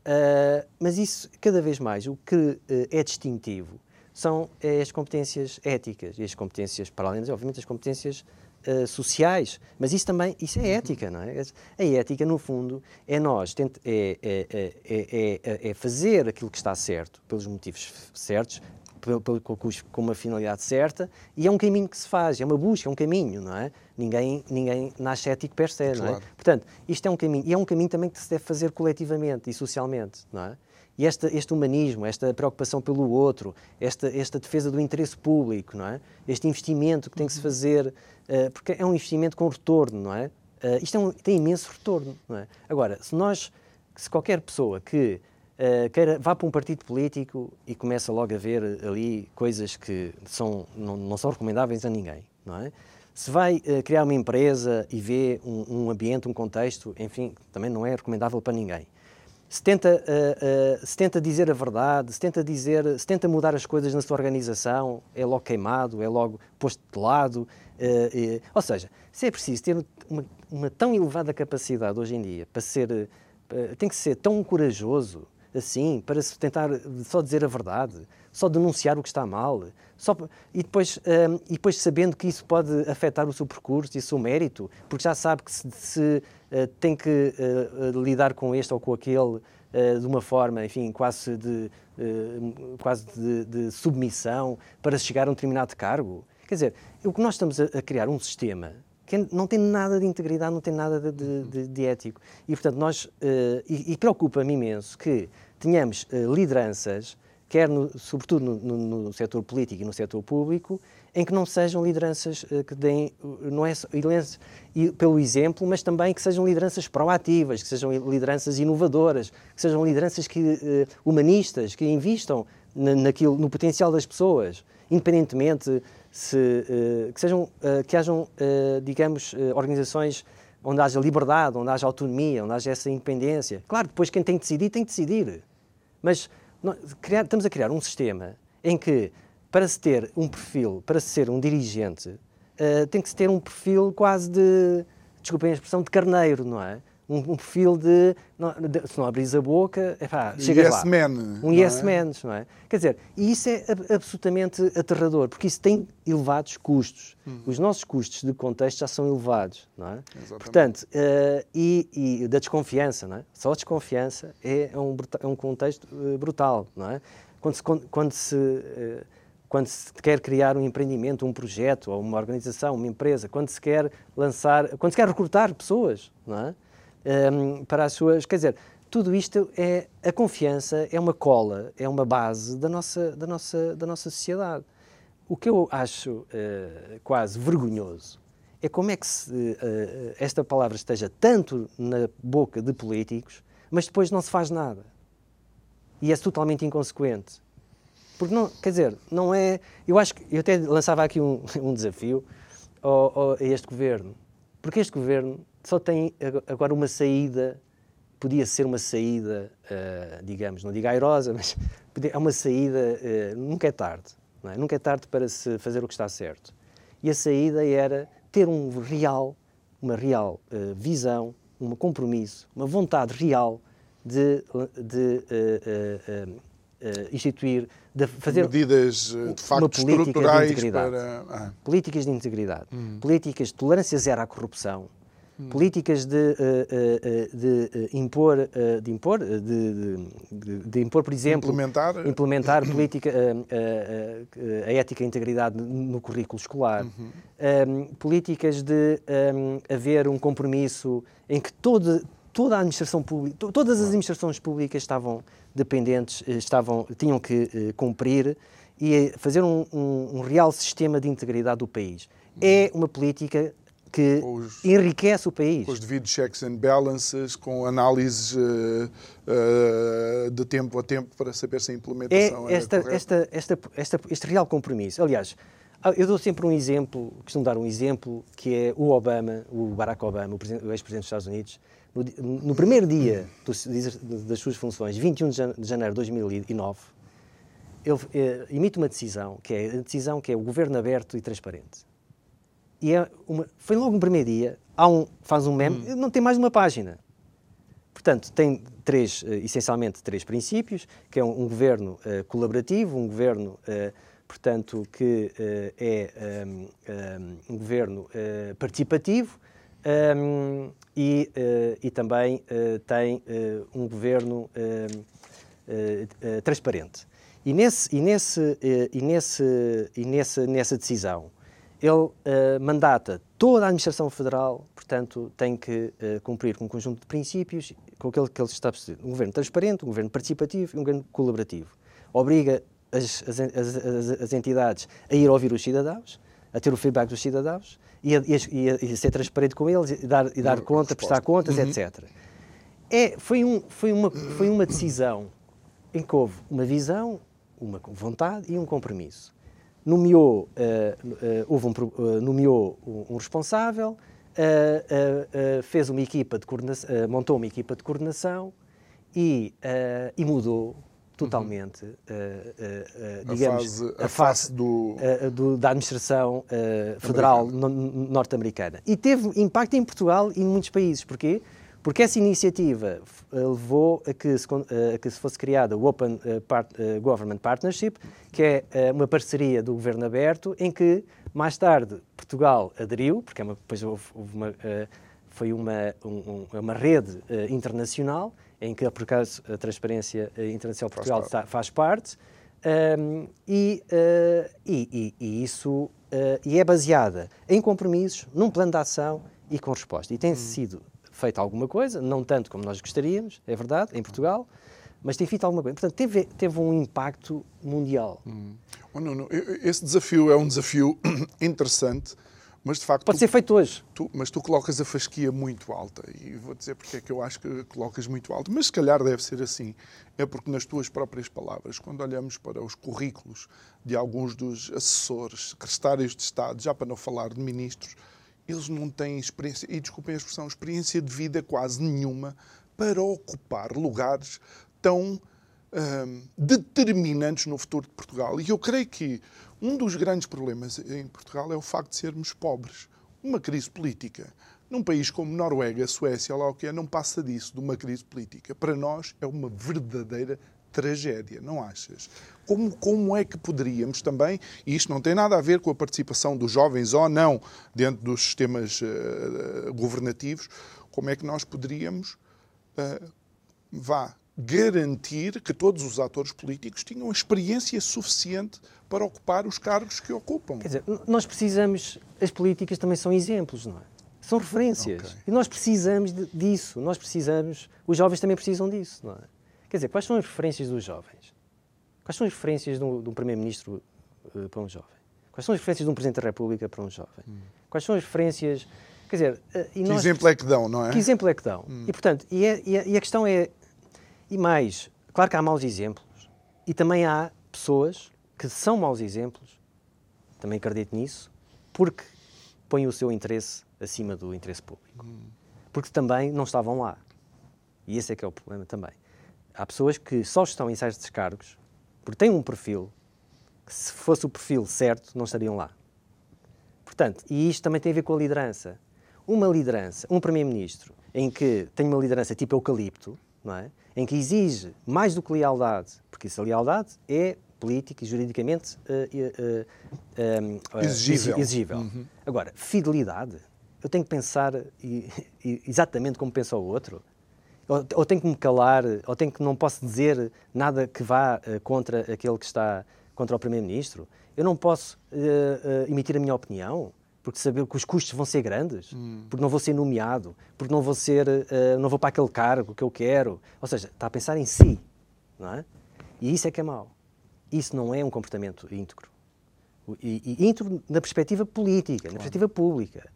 Uh, mas isso, cada vez mais, o que uh, é distintivo são as competências éticas e as competências, para além, obviamente, das competências uh, sociais. Mas isso também, isso é ética, não é? A ética, no fundo, é nós, é, é, é, é fazer aquilo que está certo, pelos motivos certos, com uma finalidade certa e é um caminho que se faz, é uma busca, é um caminho, não é? Ninguém, ninguém nasce ético per se, claro. não é? Portanto, isto é um caminho, e é um caminho também que se deve fazer coletivamente e socialmente, não é? E este, este humanismo, esta preocupação pelo outro, esta, esta defesa do interesse público, não é? Este investimento que tem que se fazer, uh, porque é um investimento com retorno, não é? Uh, isto é um, tem imenso retorno, não é? Agora, se nós, se qualquer pessoa que uh, queira, vá para um partido político e começa logo a ver ali coisas que são, não, não são recomendáveis a ninguém, não é? Se vai uh, criar uma empresa e vê um, um, ambiente, um contexto, enfim, também não é recomendável para ninguém. Se tenta, uh, se tenta dizer a verdade, se tenta, dizer, se tenta mudar as coisas na sua organização, é logo queimado, é logo posto de lado. ou seja, se é preciso ter uma, uma, tão elevada capacidade hoje em dia para ser, tem que ser tão corajoso, assim, para se tentar só dizer a verdade, só denunciar o que está mal, só, e, depois, um, e depois sabendo que isso pode afetar o seu percurso e o seu mérito, porque já sabe que se, se uh, tem que uh, lidar com este ou com aquele de uma forma, enfim, quase de, quase de, de, submissão para chegar a um determinado cargo. Quer dizer, o que nós estamos a, criar um sistema que não tem nada de integridade, não tem nada de, de, de ético. E, portanto, nós. E, e preocupa-me imenso que tenhamos uh, lideranças, quer no, sobretudo no, no, no, setor político e no setor público, em que não sejam lideranças uh, que deem. não é lideranças pelo exemplo, mas também que sejam lideranças proativas, que sejam lideranças inovadoras, que sejam lideranças que, humanistas, que investam na, naquilo, no potencial das pessoas, independentemente se, que, sejam, que hajam, digamos, organizações onde haja liberdade, onde haja autonomia, onde haja essa independência. Claro, depois quem tem que decidir, tem que decidir. Mas criar, estamos a criar um sistema em que, para se ter um perfil, para se ser um dirigente, tem que se ter um perfil quase de, desculpem a expressão, de carneiro, não é? Um, um perfil de, não, de, se não abris a boca, epá, chegas yes lá. Man, um yes é? man, não é? Quer dizer, e isso é absolutamente aterrador, porque isso tem elevados custos. Uhum. Os nossos custos de contexto já são elevados, não é? Exatamente. Portanto, uh, e, e, da desconfiança, não é? Só a desconfiança é, é um, é um contexto uh, brutal, não é? Quando se, quando, quando se uh, quando se quer criar um empreendimento, um projeto, ou uma organização, uma empresa, quando se quer lançar, quando se quer recrutar pessoas, não é? Um, para as suas. Quer dizer, tudo isto é. A confiança é uma cola, é uma base da nossa, da nossa, da nossa sociedade. O que eu acho uh, quase vergonhoso é como é que se, uh, esta palavra esteja tanto na boca de políticos, mas depois não se faz nada. E é totalmente inconsequente. Porque não, quer dizer, não é. Eu acho que eu até lançava aqui um, um desafio ao, ao, a este governo, porque este governo só tem agora uma saída, podia ser uma saída, uh, digamos, não digo airosa, mas é uma saída, uh, nunca é tarde, é? nunca é tarde para se fazer o que está certo. E a saída era ter um real, uma real uh, visão, um compromisso, uma vontade real de, de instituir, de fazer medidas de facto estruturais de para ah. políticas de integridade, hum. políticas de tolerância zero à corrupção. Políticas de, uh, uh, de impor, de, impor de, de, de, impor, por exemplo, implementar, implementar política, a ética e a integridade no currículo escolar, uhum. um, políticas de um, haver um compromisso em que todo, toda a administração pública, todas as administrações públicas estavam dependentes, estavam, tinham que cumprir e fazer um, um, um real sistema de integridade do país. É uma política que os, enriquece o país. Com os devidos checks and balances, com análises uh, uh, de tempo a tempo para saber se a implementação é esta, é esta, esta, esta, este real compromisso. Aliás, ah, eu dou sempre um exemplo, costumo dar um exemplo, que é o Obama, o Barack Obama, o, o ex-presidente dos Estados Unidos, no, no primeiro dia do, das suas funções, 21 de janeiro de 2009, ele eh, emite uma decisão, que é a decisão que é o governo aberto e transparente e é uma, foi logo no primeiro dia, há um, faz um meme, hum. não tem mais uma página. Portanto, tem três, uh, essencialmente três princípios, que é um, um governo uh, colaborativo, um governo, uh, portanto, que é um, ehm, um, governo participativo ehm, e, e, também tem um governo transparente. E, nesse, e, nesse, e, nesse, e nesse, nessa decisão, ele uh, mandata toda a administração federal, portanto, tem que uh, cumprir com um conjunto de princípios, com aquele que ele está a Um governo transparente, um governo participativo e um governo colaborativo. Obriga as, as, as, as, entidades a ir ouvir os cidadãos, a ter o feedback dos cidadãos e a, e a, e a ser transparente com eles e dar, e dar conta, prestar contas, uhum. etc. É, foi, um, foi, uma, foi uma decisão em que houve uma visão, uma vontade e um compromisso nomeou, uh, houve um, uh, nomeou um, responsável, fez uma equipa de coordenação, montou uma equipa de coordenação e, e mudou totalmente, uhum. uh, uh, digamos, a fase, a a fase do... do... da administração federal no, norte-americana. E teve impacto em Portugal e em muitos países. Porquê? Porque essa iniciativa eh, levou a que se, eh, a que se fosse criada o Open eh, Part, Government Partnership, que é uma parceria do governo aberto, em que mais tarde Portugal aderiu, porque é uma, depois houve, houve uma, foi uma, um, uma rede internacional, em que, por acaso, a Transparência Internacional de Portugal faz parte, faz parte um, e, uh, e, e, isso uh, e é baseada em compromissos, num plano de ação e com resposta. E tem hum. sido feito alguma coisa, não tanto como nós gostaríamos, é verdade, em Portugal, mas tem feito alguma coisa. Portanto, teve, teve um impacto mundial. Hum. Oh, não, não. Esse desafio é um desafio interessante, mas de facto. Pode tu, ser feito hoje. Tu, mas tu colocas a fasquia muito alta. E vou dizer porque é que eu acho que colocas muito alto. Mas se calhar deve ser assim. É porque, nas tuas próprias palavras, quando olhamos para os currículos de alguns dos assessores, secretários de Estado, já para não falar de ministros, eles não têm experiência, e desculpem a expressão, experiência de vida quase nenhuma para ocupar lugares tão hum, determinantes no futuro de Portugal. E eu creio que um dos grandes problemas em Portugal é o facto de sermos pobres. Uma crise política. Num país como Noruega, Suécia, lá o que é, não passa disso, de uma crise política. Para nós é uma verdadeira tragédia, não achas? Como, como é que poderíamos também, e isto não tem nada a ver com a participação dos jovens ou não dentro dos sistemas uh, governativos, como é que nós poderíamos, uh, vá, garantir que todos os atores políticos tinham experiência suficiente para ocupar os cargos que ocupam? Quer dizer, nós precisamos, as políticas também são exemplos, não é? São referências. Okay. E nós precisamos disso, nós precisamos, os jovens também precisam disso, não é? Quer dizer, quais são as referências dos jovens? Quais são as referências de um, um primeiro-ministro uh, para um jovem? Quais são as referências de um presidente da República para um jovem? Hum. Quais são as referências? Quer dizer, uh, que exemplo é que dão, não é? Que exemplo é que dão? Hum. E portanto, e, é, e, a, e a questão é, e mais, claro que há maus exemplos e também há pessoas que são maus exemplos, também acredito nisso, porque põem o seu interesse acima do interesse público. Hum. Porque também não estavam lá. E esse é que é o problema também. Há pessoas que só estão em certos cargos porque têm um perfil que, se fosse o perfil certo, não estariam lá. Portanto, e isto também tem a ver com a liderança. Uma liderança, um primeiro-ministro, em que tem uma liderança tipo eucalipto, não é? em que exige mais do que lealdade, porque essa lealdade é política e juridicamente uh, uh, uh, exigível. exigível. Uhum. Agora, fidelidade, eu tenho que pensar e, e, exatamente como pensa o outro ou, ou tenho que me calar, ou tenho que não posso dizer nada que vá uh, contra aquele que está contra o primeiro-ministro. Eu não posso uh, emitir a minha opinião porque saber que os custos vão ser grandes, hum. porque não vou ser nomeado, porque não vou ser, não vou para aquele cargo que eu quero. Ou seja, está a pensar em si, não é? E isso é que é mau. Isso não é um comportamento íntegro. E, e íntegro na perspectiva política, claro. na perspectiva pública.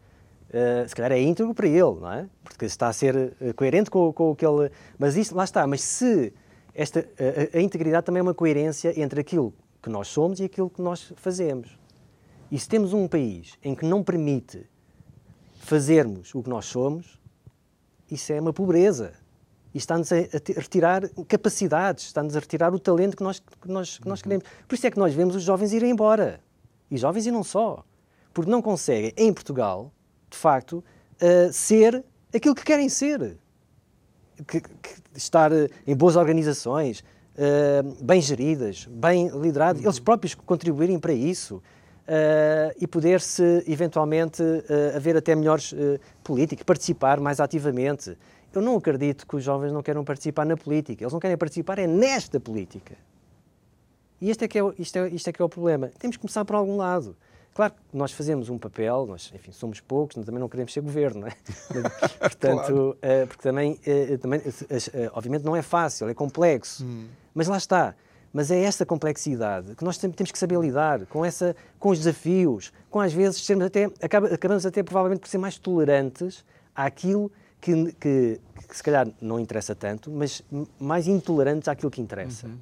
Uh, se calhar é íntegro para ele, não é? Porque está a ser uh, coerente com, com aquele. Mas isto, lá está. Mas se esta, a, a, integridade também é uma coerência entre aquilo que nós somos e aquilo que nós fazemos. E se temos um país em que não permite fazermos o que nós somos, isso é uma pobreza. E está-nos a, a, retirar capacidades, está-nos a retirar o talento que nós, que nós, que nós uhum. queremos. Por isso é que nós vemos os jovens irem embora. E jovens e não só porque não conseguem, em Portugal, de facto, uh, ser aquilo que querem ser. Que, que estar uh, em boas organizações, uh, bem geridas, bem lideradas, uhum. eles próprios contribuírem para isso. e poder-se, eventualmente, haver até melhores políticas, participar mais ativamente. Eu não acredito que os jovens não queiram participar na política. Eles não querem participar é nesta política. E este é que é, isto, é, isto é que é o problema. Temos que começar por algum lado. Claro que nós fazemos um papel, nós, enfim, somos poucos, também não queremos ser governo, não é? Portanto, claro. uh, porque também, uh, também uh, obviamente não é fácil, é complexo. Hum. Mas lá está. Mas é esta complexidade que nós temos que saber lidar com, essa, com os desafios, com às vezes sermos até, acabamos até provavelmente por ser mais tolerantes àquilo que, que, que se calhar não interessa tanto, mas mais intolerantes àquilo que interessa. Uhum.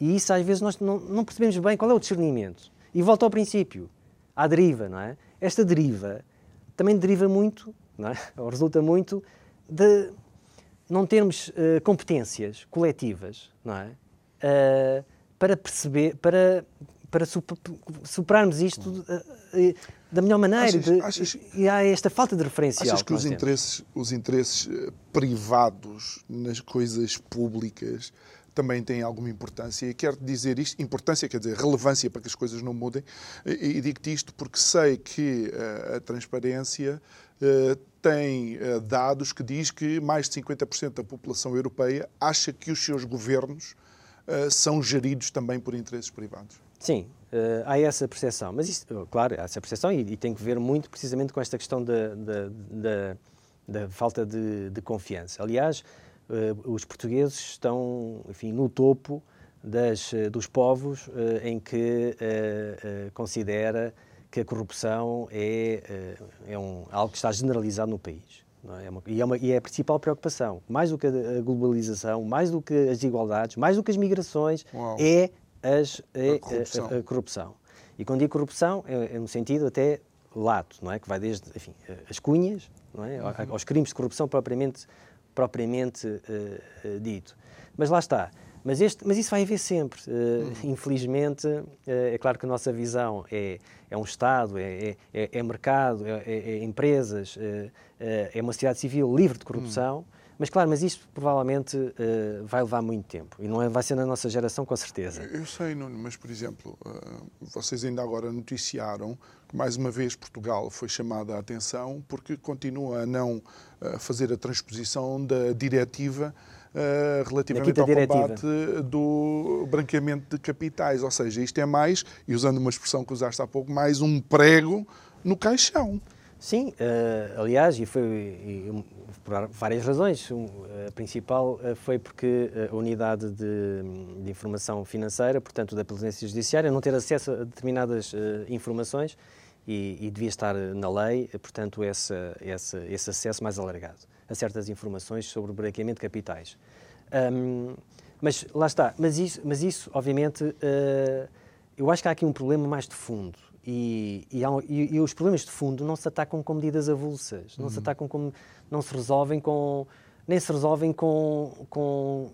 E isso às vezes nós não, não percebemos bem qual é o discernimento. E volta ao princípio à deriva, não é? Esta deriva também deriva muito, não é? ou resulta muito, de não termos uh, competências coletivas, não é? Uh, para perceber, para, para superarmos isto uh, da melhor maneira. Achas, de, achas, e há esta falta de referencial. Achas que, que os, interesses, os interesses privados nas coisas públicas também tem alguma importância. E quero dizer isto, importância quer dizer relevância para que as coisas não mudem, e, digo-te isto porque sei que uh, a transparência uh, tem uh, dados que diz que mais de 50% da população europeia acha que os seus governos são geridos também por interesses privados. Sim, há essa percepção. Mas, isso, claro, há essa percepção e, e, tem que ver muito precisamente com esta questão da, da, falta de, de confiança. Aliás, eh, os portugueses estão, enfim, no topo das, eh, dos povos eh, em que considera que a corrupção é, é um, algo que está generalizado no país. É? É uma, e, é uma, e, é a principal preocupação. Mais do que a globalização, mais do que as desigualdades, mais do que as migrações, Uau. é, as, é a, corrupção. A, a, corrupção. E quando digo corrupção, é, é, no sentido até lato, não é? que vai desde enfim, as cunhas, não é? Uhum. aos crimes de corrupção propriamente propriamente uh, dito. Mas lá está. Mas, este, mas isso vai haver sempre. Uh, infelizmente, uh, é claro que a nossa visão é, é um Estado, é, é, é mercado, é, é, é empresas, é uma sociedade civil livre de corrupção. Hum. Mas claro, mas isto provavelmente uh, vai levar muito tempo e não é, vai ser na nossa geração com certeza. Eu sei, Nuno, mas por exemplo, uh, vocês ainda agora noticiaram que mais uma vez Portugal foi chamada a atenção porque continua a não uh, fazer a transposição da diretiva Uh, relativamente ao diretiva. combate do branqueamento de capitais. Ou seja, isto é mais, e usando uma expressão que usaste há pouco, mais um prego no caixão. Sim, uh, aliás, e foi e, por várias razões. A principal uh, foi porque a unidade de, de, informação financeira, portanto da Presidência Judiciária, não ter acesso a determinadas uh, informações e, e, devia estar na lei, portanto, essa, essa, esse acesso mais alargado a certas informações sobre o branqueamento de capitais. Um, mas lá está, mas isso, mas isso obviamente, eu acho que há aqui um problema mais de fundo e, e, e, os problemas de fundo não se atacam com medidas avulsas, não uhum. se atacam com, não se resolvem com, nem se resolvem com, com,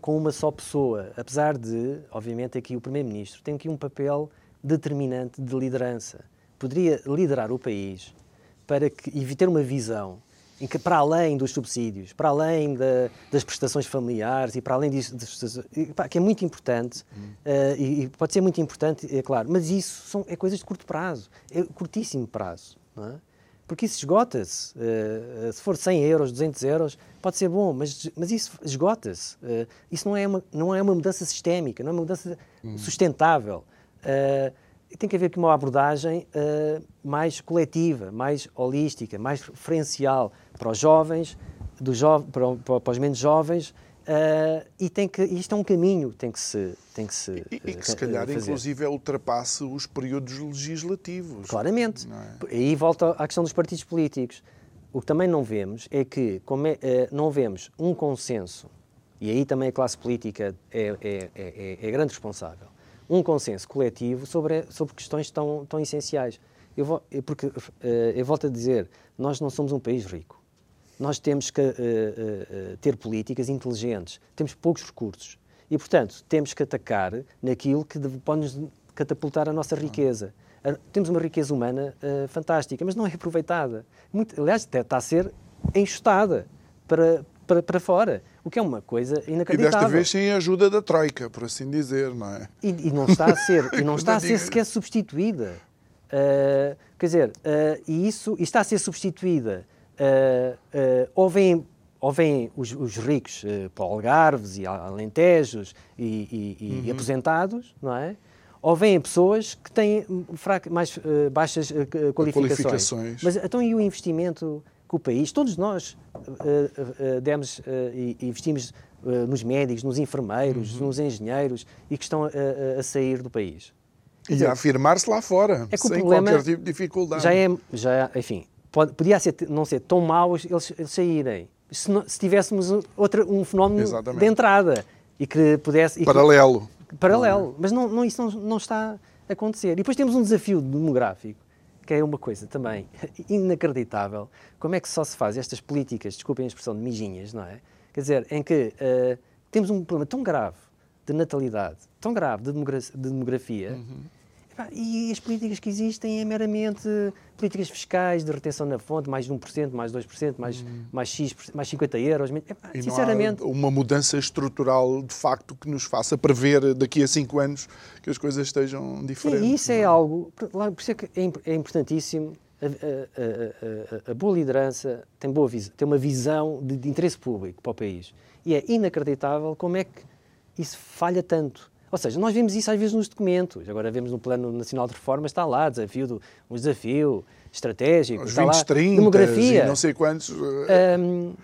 com uma só pessoa. Apesar de, obviamente, aqui o Primeiro-Ministro tem aqui um papel determinante de liderança. Poderia liderar o país para que, e ter uma visão em que, para além dos subsídios, para além da, das prestações familiares e para além disso, que é muito importante, uh, e, e, pode ser muito importante, é claro, mas isso são, é coisas de curto prazo, é curtíssimo prazo, não é? Porque isso esgota-se. Uh, se for 100 euros, 200 euros, pode ser bom, mas, mas isso esgota-se. Uh, isso não é, uma, não é uma mudança sistémica, não é uma mudança hum. sustentável. Tem que haver aqui uma abordagem uh, mais coletiva, mais holística, mais referencial para os jovens, do jo para, para, os menos jovens, uh, e tem que, isto é um caminho tem que se tem que se E, e que se calhar, fazer. inclusive, ultrapasse os períodos legislativos. Claramente. É? Aí volta à questão dos partidos políticos. O que também não vemos é que como é, uh, não vemos um consenso, e aí também a classe política é, é, é, é grande responsável, um consenso coletivo sobre, sobre questões tão, tão essenciais. Eu vou, porque, eu volto a dizer, nós não somos um país rico. Nós temos que uh, uh, ter políticas inteligentes, temos poucos recursos e, portanto, temos que atacar naquilo que pode nos catapultar a nossa riqueza. temos uma riqueza humana uh, fantástica, mas não é aproveitada. Muito, aliás, está a ser enxutada para, para, para fora, o que é uma coisa inacreditável. E desta vez sem a ajuda da Troika, por assim dizer, não é? E, e não está a ser, e não está a ser sequer substituída. Uh, quer dizer, uh, e isso e está a ser substituída. Uh, ou vêm ou vêm os, os ricos uh, para Algarves e Alentejos e, e, uhum. e, aposentados, não é? Ou vêm pessoas que têm mais uh, baixas uh, qualificações. qualificações. Mas então e o investimento que o país, todos nós demos e investimos nos médicos, nos enfermeiros, uhum. nos engenheiros e que estão a sair do país. E a afirmar-se lá fora, é sem qualquer tipo de dificuldade. Já é, já, enfim, pode, podia ser, não ser tão mau eles, eles saírem se, não, se tivéssemos outra, um fenómeno Exatamente. de entrada e que pudesse. E paralelo. Que, paralelo. Não. Mas não, não, isso não, não está a acontecer. E depois temos um desafio demográfico, que é uma coisa também inacreditável. Como é que só se faz estas políticas, desculpem a expressão, de mijinhas, não é? Quer dizer, em que uh, temos um problema tão grave de natalidade, tão grave de, demografia. De demografia uhum e as políticas que existem é meramente políticas fiscais de retenção na fonte, mais de 1%, mais 2%, mais, hum. mais X, mais 50 euros. Epá, e sinceramente. uma mudança estrutural, de facto, que nos faça prever daqui a 5 anos que as coisas estejam diferentes. E isso é, é algo. Por isso é que é, é importantíssimo. A, a, a, a, boa liderança tem, boa tem uma visão de, de interesse público para o país. E é inacreditável como é que isso falha tanto. Ou seja, nós vemos isso às vezes nos documentos. Agora vemos no Plano Nacional de Reforma, está lá, desafio do, um desafio estratégico, Os está 20, lá, 30, demografia. não sei quantos. Um,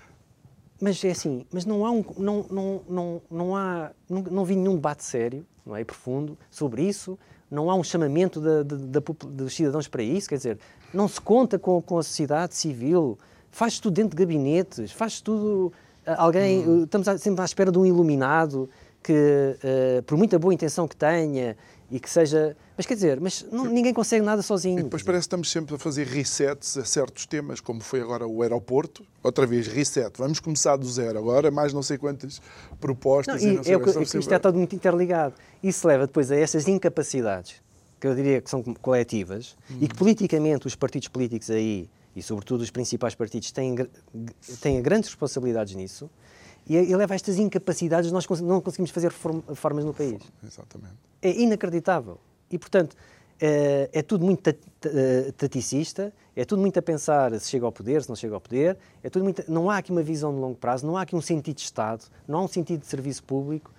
mas é assim, mas não há um, não, não, não, não há, não, não vi nenhum debate sério, não é, profundo, sobre isso. Não há um chamamento de, de, de, dos cidadãos para isso, quer dizer, não se conta com, com a sociedade civil, faz tudo dentro de gabinetes, faz tudo alguém, hum. estamos sempre à espera de um iluminado que, uh, por muita boa intenção que tenha e que seja. Mas quer dizer, mas não, ninguém consegue nada sozinho. E depois parece que estamos sempre a fazer resets a certos temas, como foi agora o aeroporto. Outra vez, reset. Vamos começar do zero agora, mais não sei quantas propostas. Não, e, e não sei é, que, isto é todo muito interligado. Isso leva depois a essas incapacidades, que eu diria que são coletivas, hum. e que politicamente os partidos políticos aí, e sobretudo os principais partidos, têm, têm grandes responsabilidades nisso e, leva a estas incapacidades de nós não conseguimos fazer reformas no país. Exatamente. É inacreditável. E, portanto, é, é tudo muito eh, taticista, é tudo muito a pensar se chega ao poder, se não chega ao poder, é tudo muito, não há aqui uma visão de longo prazo, não há aqui um sentido de Estado, não há um sentido de serviço público,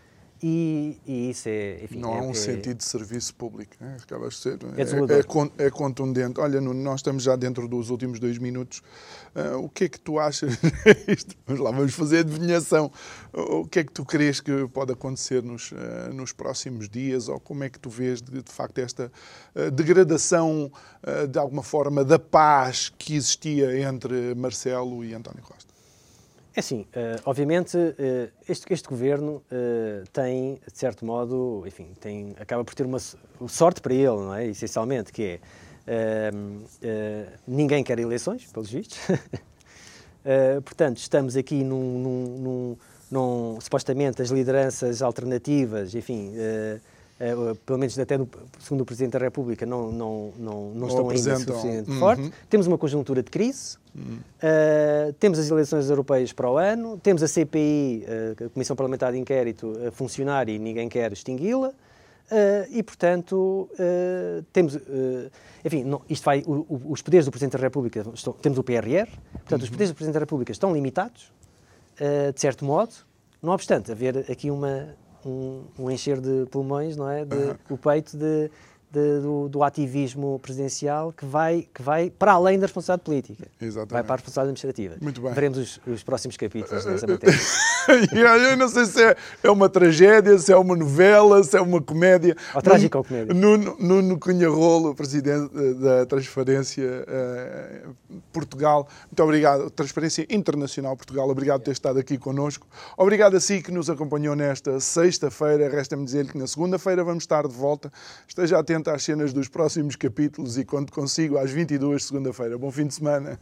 e, e, isso é. Enfim, não é, há um é, sentido de serviço público. Né? Acaba de ser. É, é, é, contundente. Olha, nós estamos já dentro dos últimos dois minutos. Uh, o que é que tu achas? vamos lá, vamos fazer adivinhação. O que é que tu crees que pode acontecer nos, uh, nos próximos dias? Ou como é que tu vês, de, de facto, esta uh, degradação, de alguma forma, da paz que existia entre Marcelo e António Costa? É assim, uh, obviamente uh, este, este, governo uh, tem, de certo modo, enfim, tem, acaba por ter uma sorte para ele, não é? Essencialmente, que é ninguém quer eleições, pelos vistos. portanto, estamos aqui num, num, num, num, supostamente as lideranças alternativas, enfim, pelo menos até no, segundo o Presidente da República, não, não, não, não estão ainda suficientemente uhum. fortes. Temos uma conjuntura de crise, uhum. uh, temos as eleições europeias para o ano, temos a CPI, uh, a Comissão Parlamentar de Inquérito, a funcionar e ninguém quer extingui-la. e, portanto, temos. enfim, não, isto vai. O, o, os poderes do Presidente da República. Estão, temos o PRR, portanto, uhum. os poderes do Presidente da República estão limitados, de certo modo, não obstante haver aqui uma um, um, encher de pulmões, não é? De, uhum. O peito de, de, do, do, ativismo presidencial que vai, que vai para além da responsabilidade política. Exatamente. Vai para a responsabilidade administrativa. Muito bem. Veremos os, os próximos capítulos dessa matéria. Eu não sei se é, é, uma tragédia, se é uma novela, se é uma comédia. Ou trágica ou comédia. Nuno, Nuno Cunha Rolo, presidente da Transferência uh, Portugal. Muito obrigado. Transferência Internacional Portugal. Obrigado por ter estado aqui connosco. Obrigado a si que nos acompanhou nesta sexta-feira. Resta-me dizer-lhe que na segunda-feira vamos estar de volta. Esteja atento às cenas dos próximos capítulos e quando consigo às 22 segunda-feira. Bom fim de semana.